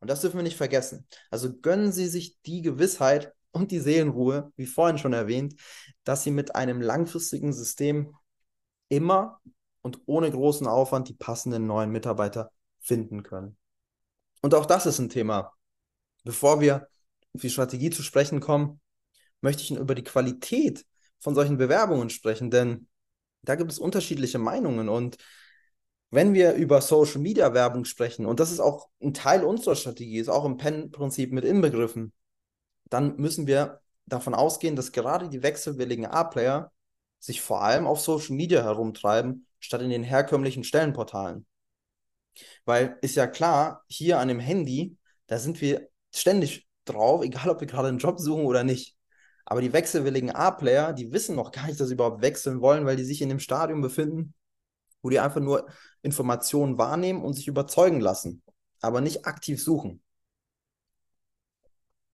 Und das dürfen wir nicht vergessen. Also gönnen Sie sich die Gewissheit und die Seelenruhe, wie vorhin schon erwähnt, dass Sie mit einem langfristigen System immer und ohne großen Aufwand die passenden neuen Mitarbeiter finden können. Und auch das ist ein Thema. Bevor wir auf die Strategie zu sprechen kommen, möchte ich über die Qualität von solchen Bewerbungen sprechen, denn da gibt es unterschiedliche Meinungen und wenn wir über Social Media Werbung sprechen, und das ist auch ein Teil unserer Strategie, ist auch im PEN-Prinzip mit inbegriffen, dann müssen wir davon ausgehen, dass gerade die wechselwilligen A-Player sich vor allem auf Social Media herumtreiben, statt in den herkömmlichen Stellenportalen. Weil ist ja klar, hier an dem Handy, da sind wir ständig drauf, egal ob wir gerade einen Job suchen oder nicht. Aber die wechselwilligen A-Player, die wissen noch gar nicht, dass sie überhaupt wechseln wollen, weil die sich in dem Stadium befinden, wo die einfach nur Informationen wahrnehmen und sich überzeugen lassen, aber nicht aktiv suchen.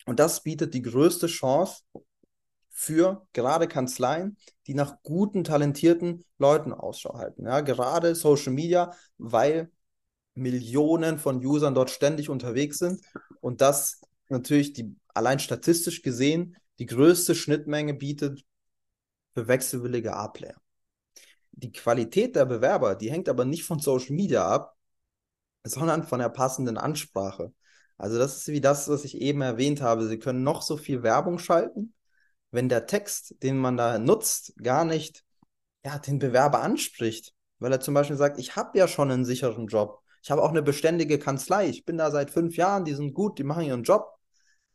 Und das bietet die größte Chance für gerade Kanzleien, die nach guten, talentierten Leuten Ausschau halten. Ja, gerade Social Media, weil Millionen von Usern dort ständig unterwegs sind und das natürlich die allein statistisch gesehen die größte Schnittmenge bietet für wechselwillige A-Player. Die Qualität der Bewerber, die hängt aber nicht von Social Media ab, sondern von der passenden Ansprache. Also das ist wie das, was ich eben erwähnt habe. Sie können noch so viel Werbung schalten, wenn der Text, den man da nutzt, gar nicht ja, den Bewerber anspricht, weil er zum Beispiel sagt, ich habe ja schon einen sicheren Job. Ich habe auch eine beständige Kanzlei. Ich bin da seit fünf Jahren, die sind gut, die machen ihren Job.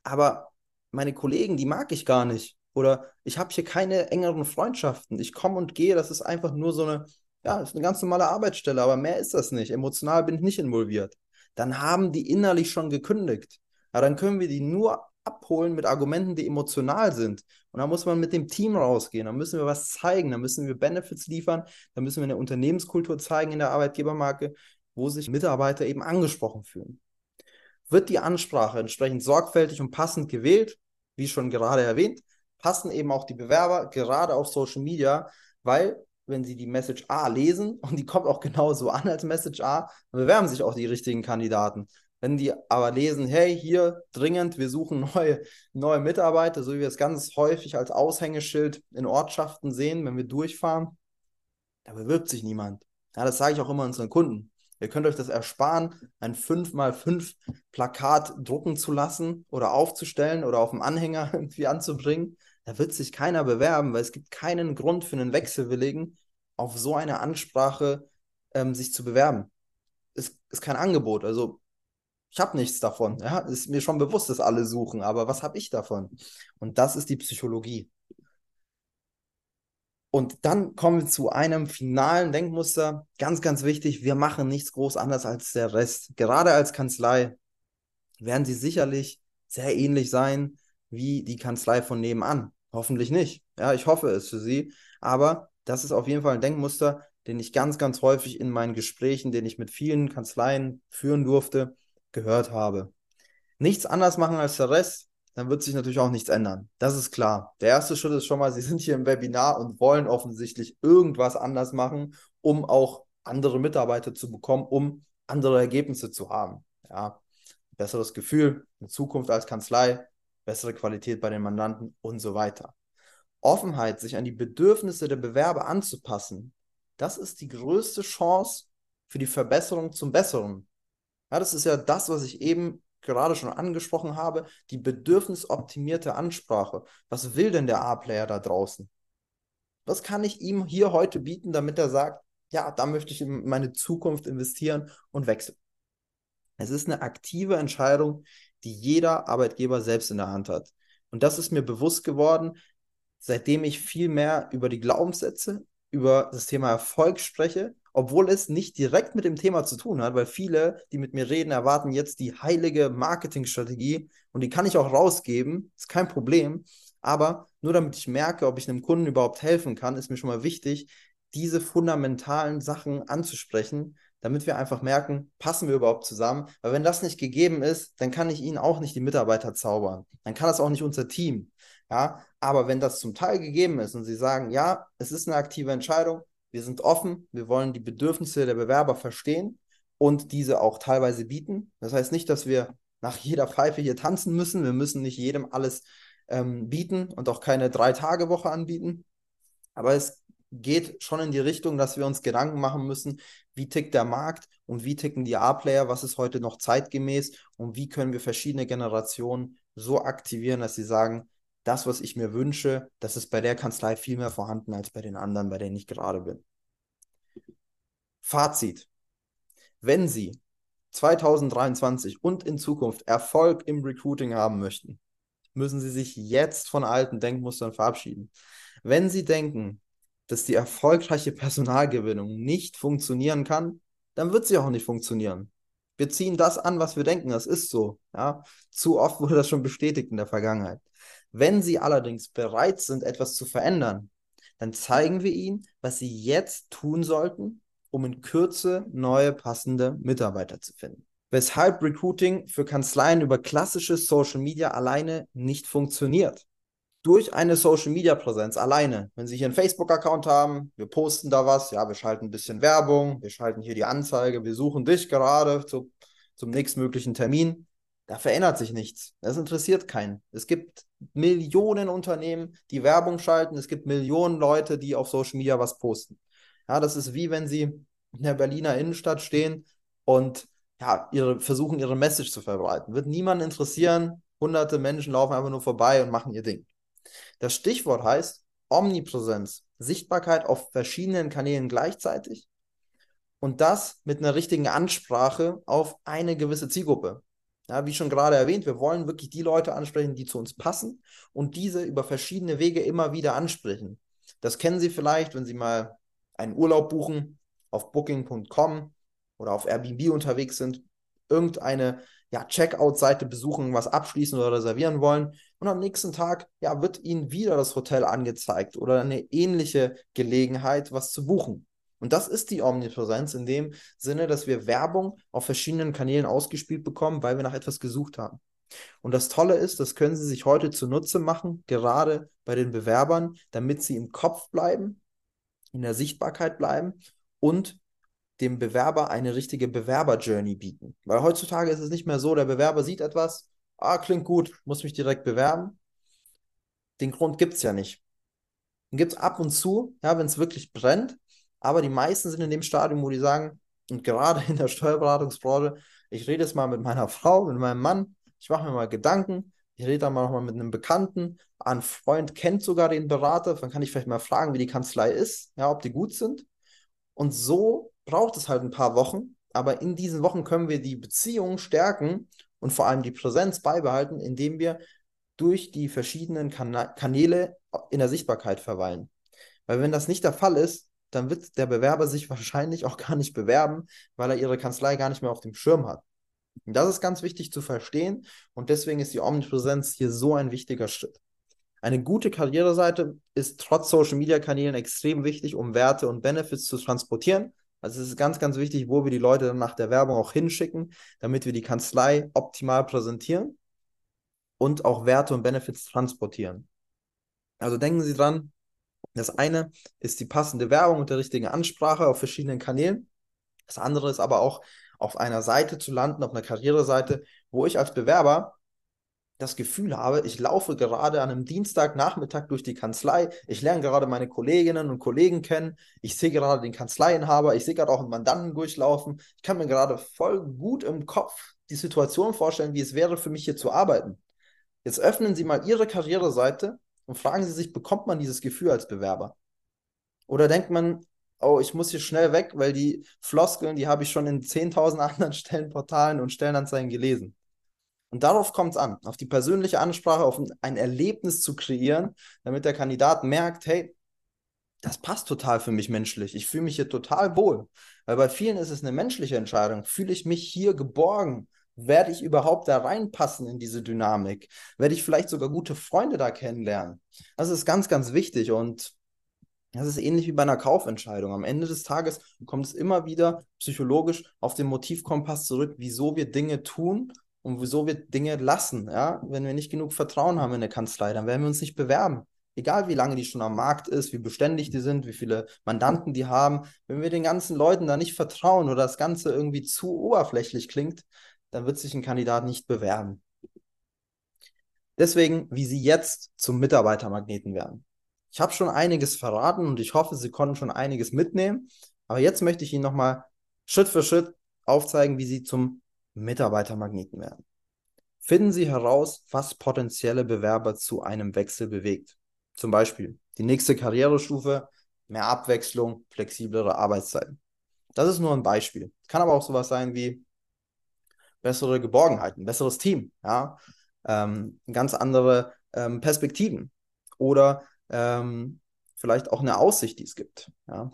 Aber meine Kollegen, die mag ich gar nicht. Oder ich habe hier keine engeren Freundschaften. Ich komme und gehe, das ist einfach nur so eine, ja, ist eine ganz normale Arbeitsstelle, aber mehr ist das nicht. Emotional bin ich nicht involviert. Dann haben die innerlich schon gekündigt. Ja, dann können wir die nur abholen mit Argumenten, die emotional sind. Und da muss man mit dem Team rausgehen. Da müssen wir was zeigen. Da müssen wir Benefits liefern. Da müssen wir eine Unternehmenskultur zeigen in der Arbeitgebermarke, wo sich Mitarbeiter eben angesprochen fühlen wird die Ansprache entsprechend sorgfältig und passend gewählt, wie schon gerade erwähnt, passen eben auch die Bewerber gerade auf Social Media, weil wenn sie die Message A lesen und die kommt auch genauso an als Message A, dann bewerben sich auch die richtigen Kandidaten. Wenn die aber lesen, hey, hier dringend, wir suchen neue, neue Mitarbeiter, so wie wir es ganz häufig als Aushängeschild in Ortschaften sehen, wenn wir durchfahren, da bewirbt sich niemand. Ja, das sage ich auch immer unseren Kunden. Ihr könnt euch das ersparen, ein 5x5 Plakat drucken zu lassen oder aufzustellen oder auf dem Anhänger irgendwie anzubringen. Da wird sich keiner bewerben, weil es gibt keinen Grund für einen Wechselwilligen, auf so eine Ansprache ähm, sich zu bewerben. Es ist kein Angebot. Also ich habe nichts davon. Ja, ist mir schon bewusst, dass alle suchen, aber was habe ich davon? Und das ist die Psychologie. Und dann kommen wir zu einem finalen Denkmuster. Ganz, ganz wichtig, wir machen nichts groß anders als der Rest. Gerade als Kanzlei werden sie sicherlich sehr ähnlich sein wie die Kanzlei von nebenan. Hoffentlich nicht. Ja, ich hoffe es für Sie. Aber das ist auf jeden Fall ein Denkmuster, den ich ganz, ganz häufig in meinen Gesprächen, den ich mit vielen Kanzleien führen durfte, gehört habe. Nichts anders machen als der Rest dann wird sich natürlich auch nichts ändern. Das ist klar. Der erste Schritt ist schon mal, Sie sind hier im Webinar und wollen offensichtlich irgendwas anders machen, um auch andere Mitarbeiter zu bekommen, um andere Ergebnisse zu haben. Ja, besseres Gefühl, eine Zukunft als Kanzlei, bessere Qualität bei den Mandanten und so weiter. Offenheit, sich an die Bedürfnisse der Bewerber anzupassen, das ist die größte Chance für die Verbesserung zum Besseren. Ja, das ist ja das, was ich eben gerade schon angesprochen habe, die bedürfnisoptimierte Ansprache. Was will denn der A-Player da draußen? Was kann ich ihm hier heute bieten, damit er sagt, ja, da möchte ich in meine Zukunft investieren und wechseln? Es ist eine aktive Entscheidung, die jeder Arbeitgeber selbst in der Hand hat. Und das ist mir bewusst geworden, seitdem ich viel mehr über die Glaubenssätze, über das Thema Erfolg spreche obwohl es nicht direkt mit dem Thema zu tun hat, weil viele, die mit mir reden, erwarten jetzt die heilige Marketingstrategie und die kann ich auch rausgeben, ist kein Problem. Aber nur damit ich merke, ob ich einem Kunden überhaupt helfen kann, ist mir schon mal wichtig, diese fundamentalen Sachen anzusprechen, damit wir einfach merken, passen wir überhaupt zusammen? Weil wenn das nicht gegeben ist, dann kann ich Ihnen auch nicht die Mitarbeiter zaubern. Dann kann das auch nicht unser Team. Ja, aber wenn das zum Teil gegeben ist und Sie sagen, ja, es ist eine aktive Entscheidung, wir sind offen, wir wollen die Bedürfnisse der Bewerber verstehen und diese auch teilweise bieten. Das heißt nicht, dass wir nach jeder Pfeife hier tanzen müssen. Wir müssen nicht jedem alles ähm, bieten und auch keine Drei-Tage-Woche anbieten. Aber es geht schon in die Richtung, dass wir uns Gedanken machen müssen, wie tickt der Markt und wie ticken die A-Player, was ist heute noch zeitgemäß und wie können wir verschiedene Generationen so aktivieren, dass sie sagen, das, was ich mir wünsche, das ist bei der Kanzlei viel mehr vorhanden als bei den anderen, bei denen ich gerade bin. Fazit. Wenn Sie 2023 und in Zukunft Erfolg im Recruiting haben möchten, müssen Sie sich jetzt von alten Denkmustern verabschieden. Wenn Sie denken, dass die erfolgreiche Personalgewinnung nicht funktionieren kann, dann wird sie auch nicht funktionieren. Wir ziehen das an, was wir denken, das ist so. Ja? Zu oft wurde das schon bestätigt in der Vergangenheit. Wenn Sie allerdings bereit sind, etwas zu verändern, dann zeigen wir Ihnen, was Sie jetzt tun sollten, um in Kürze neue passende Mitarbeiter zu finden. Weshalb Recruiting für Kanzleien über klassische Social Media alleine nicht funktioniert durch eine Social Media Präsenz alleine. Wenn Sie hier einen Facebook-Account haben, wir posten da was, ja, wir schalten ein bisschen Werbung, wir schalten hier die Anzeige, wir suchen dich gerade zu, zum nächstmöglichen Termin. Da verändert sich nichts. Das interessiert keinen. Es gibt Millionen Unternehmen, die Werbung schalten. Es gibt Millionen Leute, die auf Social Media was posten. Ja, das ist wie wenn Sie in der Berliner Innenstadt stehen und ja, ihre, versuchen, ihre Message zu verbreiten. Wird niemanden interessieren. Hunderte Menschen laufen einfach nur vorbei und machen ihr Ding. Das Stichwort heißt Omnipräsenz, Sichtbarkeit auf verschiedenen Kanälen gleichzeitig und das mit einer richtigen Ansprache auf eine gewisse Zielgruppe. Ja, wie schon gerade erwähnt, wir wollen wirklich die Leute ansprechen, die zu uns passen und diese über verschiedene Wege immer wieder ansprechen. Das kennen Sie vielleicht, wenn Sie mal einen Urlaub buchen auf booking.com oder auf Airbnb unterwegs sind, irgendeine ja, Checkout-Seite besuchen, was abschließen oder reservieren wollen. Und am nächsten Tag ja, wird Ihnen wieder das Hotel angezeigt oder eine ähnliche Gelegenheit, was zu buchen. Und das ist die Omnipräsenz in dem Sinne, dass wir Werbung auf verschiedenen Kanälen ausgespielt bekommen, weil wir nach etwas gesucht haben. Und das Tolle ist, das können Sie sich heute zunutze machen, gerade bei den Bewerbern, damit sie im Kopf bleiben, in der Sichtbarkeit bleiben und dem Bewerber eine richtige Bewerber-Journey bieten. Weil heutzutage ist es nicht mehr so, der Bewerber sieht etwas, ah, klingt gut, muss mich direkt bewerben. Den Grund gibt es ja nicht. Den gibt es ab und zu, ja, wenn es wirklich brennt, aber die meisten sind in dem Stadium, wo die sagen, und gerade in der Steuerberatungsbranche, ich rede jetzt mal mit meiner Frau, mit meinem Mann, ich mache mir mal Gedanken, ich rede dann mal noch mal mit einem Bekannten, ein Freund kennt sogar den Berater, dann kann ich vielleicht mal fragen, wie die Kanzlei ist, ja, ob die gut sind. Und so braucht es halt ein paar Wochen, aber in diesen Wochen können wir die Beziehung stärken und vor allem die Präsenz beibehalten, indem wir durch die verschiedenen Kanäle in der Sichtbarkeit verweilen. Weil wenn das nicht der Fall ist, dann wird der Bewerber sich wahrscheinlich auch gar nicht bewerben, weil er ihre Kanzlei gar nicht mehr auf dem Schirm hat. Und das ist ganz wichtig zu verstehen und deswegen ist die Omnipräsenz hier so ein wichtiger Schritt. Eine gute Karriereseite ist trotz Social Media Kanälen extrem wichtig, um Werte und Benefits zu transportieren. Also es ist ganz, ganz wichtig, wo wir die Leute dann nach der Werbung auch hinschicken, damit wir die Kanzlei optimal präsentieren und auch Werte und Benefits transportieren. Also denken Sie dran, das eine ist die passende Werbung und der richtigen Ansprache auf verschiedenen Kanälen. Das andere ist aber auch auf einer Seite zu landen, auf einer Karriereseite, wo ich als Bewerber das Gefühl habe, ich laufe gerade an einem Dienstagnachmittag durch die Kanzlei, ich lerne gerade meine Kolleginnen und Kollegen kennen, ich sehe gerade den Kanzleienhaber, ich sehe gerade auch einen Mandanten durchlaufen. Ich kann mir gerade voll gut im Kopf die Situation vorstellen, wie es wäre für mich hier zu arbeiten. Jetzt öffnen Sie mal Ihre Karriereseite und fragen Sie sich, bekommt man dieses Gefühl als Bewerber? Oder denkt man, oh, ich muss hier schnell weg, weil die Floskeln, die habe ich schon in 10.000 anderen Stellenportalen und Stellenanzeigen gelesen. Und darauf kommt es an, auf die persönliche Ansprache, auf ein Erlebnis zu kreieren, damit der Kandidat merkt, hey, das passt total für mich menschlich. Ich fühle mich hier total wohl. Weil bei vielen ist es eine menschliche Entscheidung. Fühle ich mich hier geborgen? Werde ich überhaupt da reinpassen in diese Dynamik? Werde ich vielleicht sogar gute Freunde da kennenlernen? Das ist ganz, ganz wichtig und das ist ähnlich wie bei einer Kaufentscheidung. Am Ende des Tages kommt es immer wieder psychologisch auf den Motivkompass zurück, wieso wir Dinge tun und wieso wir Dinge lassen. Ja? Wenn wir nicht genug Vertrauen haben in der Kanzlei, dann werden wir uns nicht bewerben. Egal wie lange die schon am Markt ist, wie beständig die sind, wie viele Mandanten die haben. Wenn wir den ganzen Leuten da nicht vertrauen oder das Ganze irgendwie zu oberflächlich klingt, dann wird sich ein Kandidat nicht bewerben. Deswegen, wie Sie jetzt zum Mitarbeitermagneten werden. Ich habe schon einiges verraten und ich hoffe, Sie konnten schon einiges mitnehmen. Aber jetzt möchte ich Ihnen nochmal Schritt für Schritt aufzeigen, wie Sie zum Mitarbeitermagneten werden. Finden Sie heraus, was potenzielle Bewerber zu einem Wechsel bewegt. Zum Beispiel die nächste Karrierestufe, mehr Abwechslung, flexiblere Arbeitszeiten. Das ist nur ein Beispiel. Kann aber auch sowas sein wie bessere Geborgenheit, ein besseres Team, ja, ähm, ganz andere ähm, Perspektiven oder ähm, vielleicht auch eine Aussicht, die es gibt. Ja.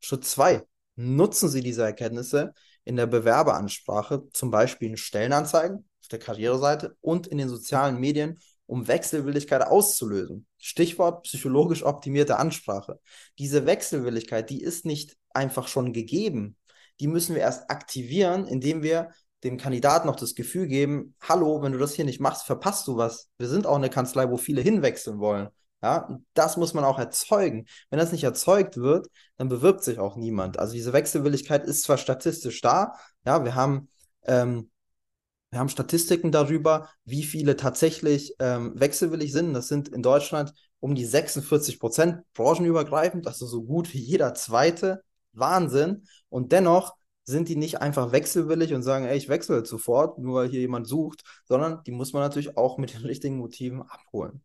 Schritt zwei: Nutzen Sie diese Erkenntnisse in der Bewerberansprache, zum Beispiel in Stellenanzeigen auf der Karriereseite und in den sozialen Medien, um Wechselwilligkeit auszulösen. Stichwort psychologisch optimierte Ansprache. Diese Wechselwilligkeit, die ist nicht einfach schon gegeben. Die müssen wir erst aktivieren, indem wir dem Kandidaten noch das Gefühl geben, hallo, wenn du das hier nicht machst, verpasst du was. Wir sind auch eine Kanzlei, wo viele hinwechseln wollen. Ja, das muss man auch erzeugen. Wenn das nicht erzeugt wird, dann bewirbt sich auch niemand. Also diese Wechselwilligkeit ist zwar statistisch da, ja, wir haben ähm, wir haben Statistiken darüber, wie viele tatsächlich ähm, wechselwillig sind. Das sind in Deutschland um die 46 Prozent branchenübergreifend, also so gut wie jeder zweite. Wahnsinn. Und dennoch sind die nicht einfach wechselwillig und sagen, ey, ich wechsle sofort, nur weil hier jemand sucht, sondern die muss man natürlich auch mit den richtigen Motiven abholen.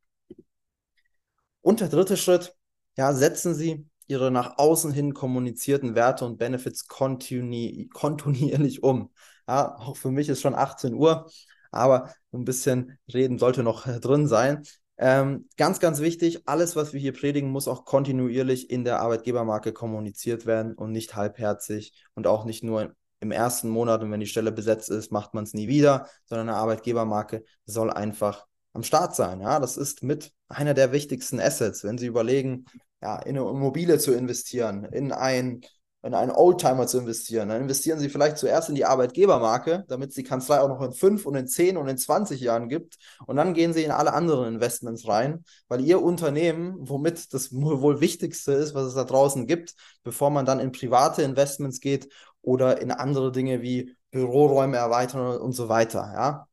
Und der dritte Schritt, ja, setzen Sie Ihre nach außen hin kommunizierten Werte und Benefits kontinuierlich um. Ja, auch für mich ist schon 18 Uhr, aber ein bisschen reden sollte noch äh, drin sein. Ähm, ganz, ganz wichtig, alles, was wir hier predigen, muss auch kontinuierlich in der Arbeitgebermarke kommuniziert werden und nicht halbherzig und auch nicht nur im ersten Monat und wenn die Stelle besetzt ist, macht man es nie wieder, sondern eine Arbeitgebermarke soll einfach am Start sein. Ja, das ist mit einer der wichtigsten Assets, wenn Sie überlegen, ja, in eine Immobilie zu investieren, in ein in einen Oldtimer zu investieren. Dann investieren Sie vielleicht zuerst in die Arbeitgebermarke, damit es die Kanzlei auch noch in fünf und in zehn und in 20 Jahren gibt. Und dann gehen Sie in alle anderen Investments rein, weil Ihr Unternehmen, womit das wohl Wichtigste ist, was es da draußen gibt, bevor man dann in private Investments geht oder in andere Dinge wie Büroräume erweitern und so weiter. Ja?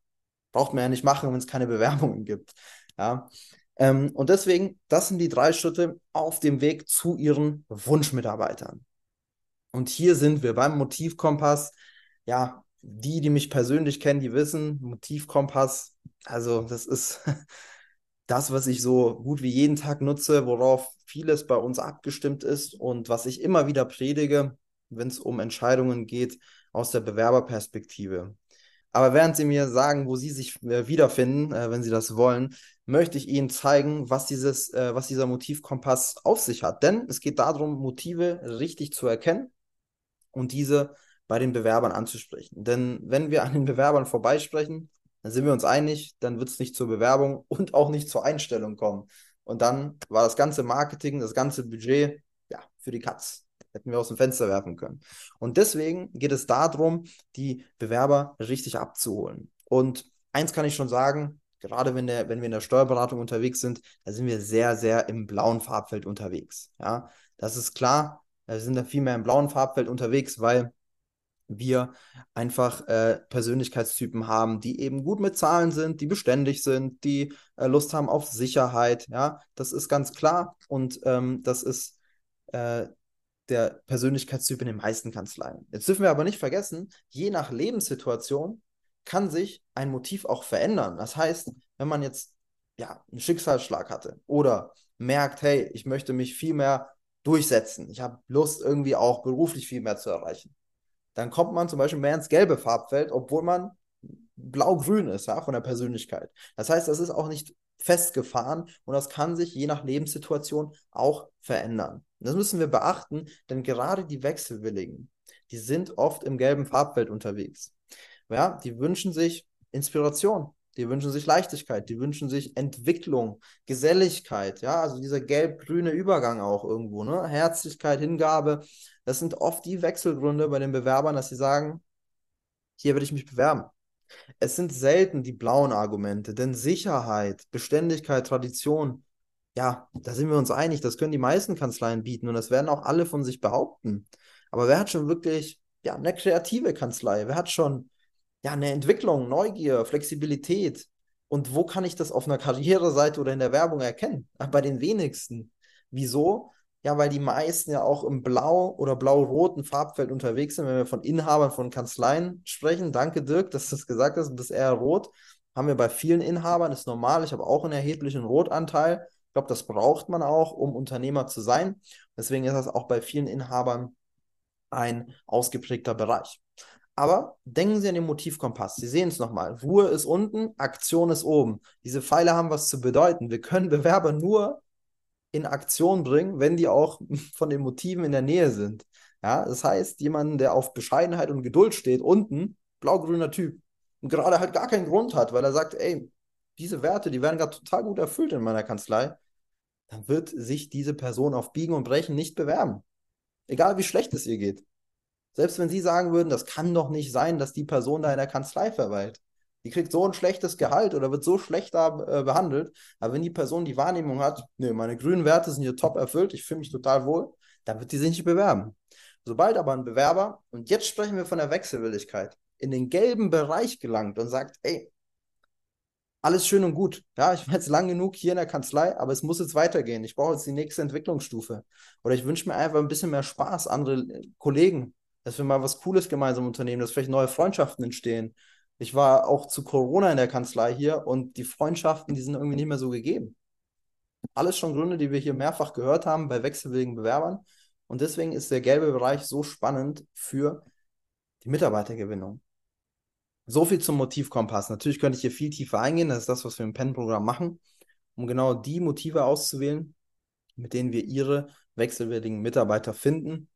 Braucht man ja nicht machen, wenn es keine Bewerbungen gibt. Ja? Ähm, und deswegen, das sind die drei Schritte auf dem Weg zu Ihren Wunschmitarbeitern. Und hier sind wir beim Motivkompass. Ja, die, die mich persönlich kennen, die wissen, Motivkompass, also das ist das, was ich so gut wie jeden Tag nutze, worauf vieles bei uns abgestimmt ist und was ich immer wieder predige, wenn es um Entscheidungen geht aus der Bewerberperspektive. Aber während Sie mir sagen, wo Sie sich äh, wiederfinden, äh, wenn Sie das wollen, möchte ich Ihnen zeigen, was, dieses, äh, was dieser Motivkompass auf sich hat. Denn es geht darum, Motive richtig zu erkennen und diese bei den Bewerbern anzusprechen. Denn wenn wir an den Bewerbern vorbeisprechen, dann sind wir uns einig, dann wird es nicht zur Bewerbung und auch nicht zur Einstellung kommen. Und dann war das ganze Marketing, das ganze Budget, ja, für die Katz. Hätten wir aus dem Fenster werfen können. Und deswegen geht es darum, die Bewerber richtig abzuholen. Und eins kann ich schon sagen, gerade wenn, der, wenn wir in der Steuerberatung unterwegs sind, da sind wir sehr, sehr im blauen Farbfeld unterwegs. Ja, das ist klar, wir sind da viel mehr im blauen Farbfeld unterwegs, weil wir einfach äh, Persönlichkeitstypen haben, die eben gut mit Zahlen sind, die beständig sind, die äh, Lust haben auf Sicherheit. Ja, das ist ganz klar und ähm, das ist äh, der Persönlichkeitstyp in den meisten Kanzleien. Jetzt dürfen wir aber nicht vergessen, je nach Lebenssituation kann sich ein Motiv auch verändern. Das heißt, wenn man jetzt ja einen Schicksalsschlag hatte oder merkt, hey, ich möchte mich viel mehr durchsetzen. Ich habe Lust, irgendwie auch beruflich viel mehr zu erreichen. Dann kommt man zum Beispiel mehr ins gelbe Farbfeld, obwohl man blau-grün ist, ja, von der Persönlichkeit. Das heißt, das ist auch nicht festgefahren und das kann sich je nach Lebenssituation auch verändern. Das müssen wir beachten, denn gerade die Wechselwilligen, die sind oft im gelben Farbfeld unterwegs. Ja, die wünschen sich Inspiration, die wünschen sich Leichtigkeit, die wünschen sich Entwicklung, Geselligkeit, ja, also dieser gelb-grüne Übergang auch irgendwo, ne? Herzlichkeit, Hingabe. Das sind oft die Wechselgründe bei den Bewerbern, dass sie sagen, hier will ich mich bewerben. Es sind selten die blauen Argumente, denn Sicherheit, Beständigkeit, Tradition, ja, da sind wir uns einig, das können die meisten Kanzleien bieten und das werden auch alle von sich behaupten. Aber wer hat schon wirklich, ja, eine kreative Kanzlei? Wer hat schon ja, eine Entwicklung, Neugier, Flexibilität. Und wo kann ich das auf einer Karriereseite oder in der Werbung erkennen? Bei den wenigsten. Wieso? Ja, weil die meisten ja auch im blau- oder blau-roten Farbfeld unterwegs sind. Wenn wir von Inhabern von Kanzleien sprechen, danke Dirk, dass du das gesagt hast, du bist eher rot. Haben wir bei vielen Inhabern, ist normal. Ich habe auch einen erheblichen Rotanteil. Ich glaube, das braucht man auch, um Unternehmer zu sein. Deswegen ist das auch bei vielen Inhabern ein ausgeprägter Bereich. Aber denken Sie an den Motivkompass. Sie sehen es nochmal. Ruhe ist unten, Aktion ist oben. Diese Pfeile haben was zu bedeuten. Wir können Bewerber nur in Aktion bringen, wenn die auch von den Motiven in der Nähe sind. Ja, das heißt, jemand, der auf Bescheidenheit und Geduld steht, unten, blau-grüner Typ, und gerade halt gar keinen Grund hat, weil er sagt, ey, diese Werte, die werden gerade total gut erfüllt in meiner Kanzlei, dann wird sich diese Person auf Biegen und Brechen nicht bewerben. Egal wie schlecht es ihr geht. Selbst wenn Sie sagen würden, das kann doch nicht sein, dass die Person da in der Kanzlei verweilt. Die kriegt so ein schlechtes Gehalt oder wird so schlecht da äh, behandelt. Aber wenn die Person die Wahrnehmung hat, nee, meine grünen Werte sind hier top erfüllt, ich fühle mich total wohl, dann wird die sich nicht bewerben. Sobald aber ein Bewerber, und jetzt sprechen wir von der Wechselwilligkeit, in den gelben Bereich gelangt und sagt, ey, alles schön und gut. Ja, ich war jetzt lang genug hier in der Kanzlei, aber es muss jetzt weitergehen. Ich brauche jetzt die nächste Entwicklungsstufe. Oder ich wünsche mir einfach ein bisschen mehr Spaß, andere Kollegen, dass wir mal was Cooles gemeinsam unternehmen, dass vielleicht neue Freundschaften entstehen. Ich war auch zu Corona in der Kanzlei hier und die Freundschaften, die sind irgendwie nicht mehr so gegeben. Alles schon Gründe, die wir hier mehrfach gehört haben bei wechselwilligen Bewerbern. Und deswegen ist der gelbe Bereich so spannend für die Mitarbeitergewinnung. So viel zum Motivkompass. Natürlich könnte ich hier viel tiefer eingehen. Das ist das, was wir im PEN-Programm machen, um genau die Motive auszuwählen, mit denen wir Ihre wechselwilligen Mitarbeiter finden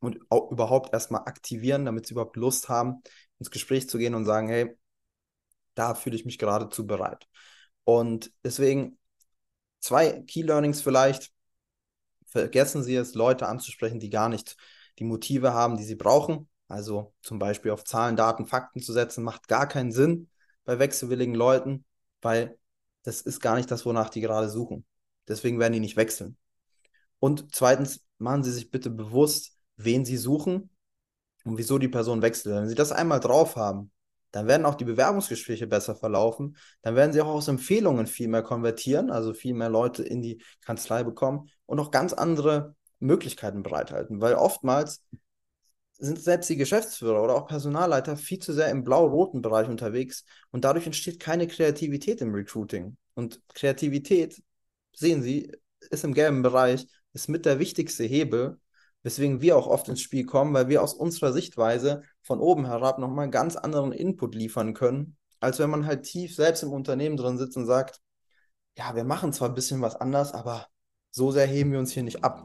und überhaupt erstmal aktivieren, damit sie überhaupt Lust haben, ins Gespräch zu gehen und sagen, hey, da fühle ich mich geradezu bereit. Und deswegen zwei Key Learnings vielleicht. Vergessen Sie es, Leute anzusprechen, die gar nicht die Motive haben, die sie brauchen. Also zum Beispiel auf Zahlen, Daten, Fakten zu setzen, macht gar keinen Sinn bei wechselwilligen Leuten, weil das ist gar nicht das, wonach die gerade suchen. Deswegen werden die nicht wechseln. Und zweitens, machen Sie sich bitte bewusst, wen Sie suchen und wieso die Person wechselt. Wenn Sie das einmal drauf haben, dann werden auch die Bewerbungsgespräche besser verlaufen. Dann werden Sie auch aus Empfehlungen viel mehr konvertieren, also viel mehr Leute in die Kanzlei bekommen und auch ganz andere Möglichkeiten bereithalten. Weil oftmals sind selbst die Geschäftsführer oder auch Personalleiter viel zu sehr im blau-roten Bereich unterwegs und dadurch entsteht keine Kreativität im Recruiting. Und Kreativität, sehen Sie, ist im gelben Bereich, ist mit der wichtigste Hebel, weswegen wir auch oft ins Spiel kommen, weil wir aus unserer Sichtweise von oben herab nochmal ganz anderen Input liefern können, als wenn man halt tief selbst im Unternehmen drin sitzt und sagt, ja, wir machen zwar ein bisschen was anders, aber so sehr heben wir uns hier nicht ab.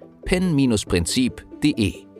pen-prinzip.de